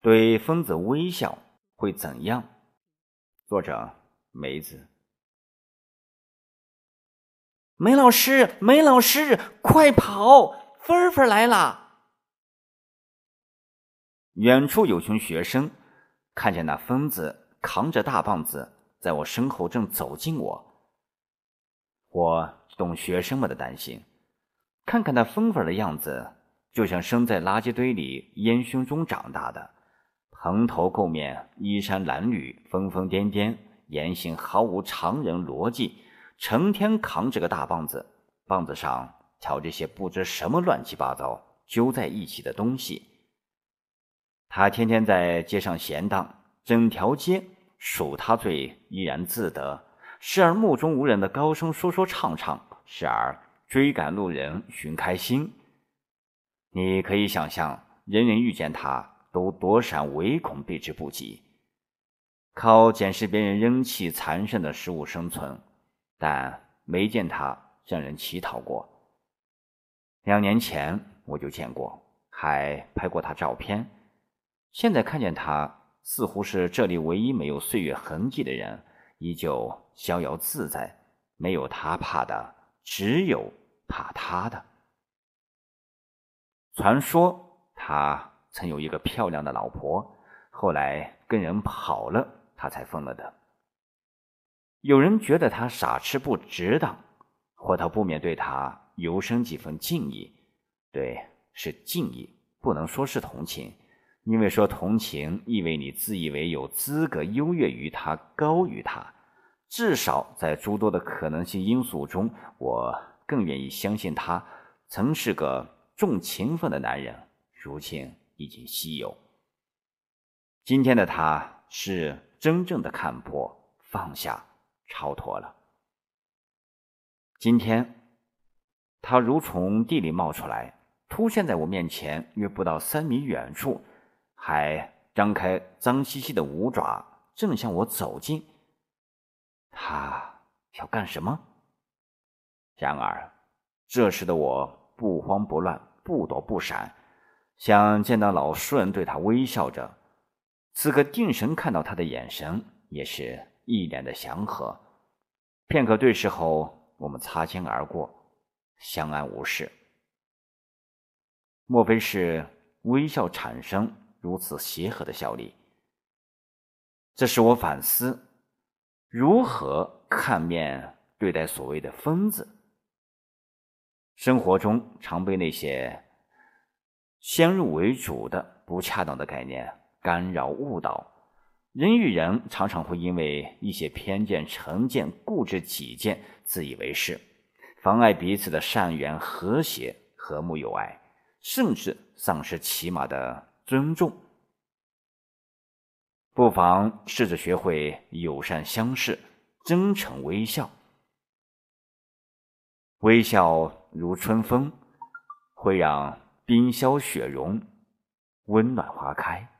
对疯子微笑会怎样？作者梅子。梅老师，梅老师，快跑！芬芬来了。远处有群学生看见那疯子扛着大棒子在我身后正走近我，我懂学生们的担心。看看那芬芬的样子，就像生在垃圾堆里烟熏中长大的，蓬头垢面，衣衫褴褛，疯疯癫癫，言行毫无常人逻辑。成天扛着个大棒子，棒子上挑着些不知什么乱七八糟揪在一起的东西。他天天在街上闲荡，整条街数他罪依然自得，时而目中无人的高声说说唱唱，时而追赶路人寻开心。你可以想象，人人遇见他都躲闪唯恐避之不及，靠捡拾别人扔弃残剩的食物生存。但没见他向人乞讨过。两年前我就见过，还拍过他照片。现在看见他，似乎是这里唯一没有岁月痕迹的人，依旧逍遥自在。没有他怕的，只有怕他的。传说他曾有一个漂亮的老婆，后来跟人跑了，他才疯了的。有人觉得他傻痴不值当，或他不免对他油生几分敬意。对，是敬意，不能说是同情，因为说同情意味你自以为有资格优越于他、高于他。至少在诸多的可能性因素中，我更愿意相信他曾是个重情分的男人，如今已经稀有。今天的他是真正的看破放下。超脱了。今天，他如从地里冒出来，出现在我面前，约不到三米远处，还张开脏兮兮的五爪，正向我走近。他要干什么？然而，这时的我不慌不乱，不躲不闪，想见到老熟人，对他微笑着。此刻定神看到他的眼神，也是。一脸的祥和，片刻对视后，我们擦肩而过，相安无事。莫非是微笑产生如此协和的效力？这使我反思，如何看面对待所谓的疯子。生活中常被那些先入为主的不恰当的概念干扰误导。人与人常常会因为一些偏见、成见、固执己见、自以为是，妨碍彼此的善缘、和谐、和睦友爱，甚至丧失起码的尊重。不妨试着学会友善相视，真诚微笑。微笑如春风，会让冰消雪融，温暖花开。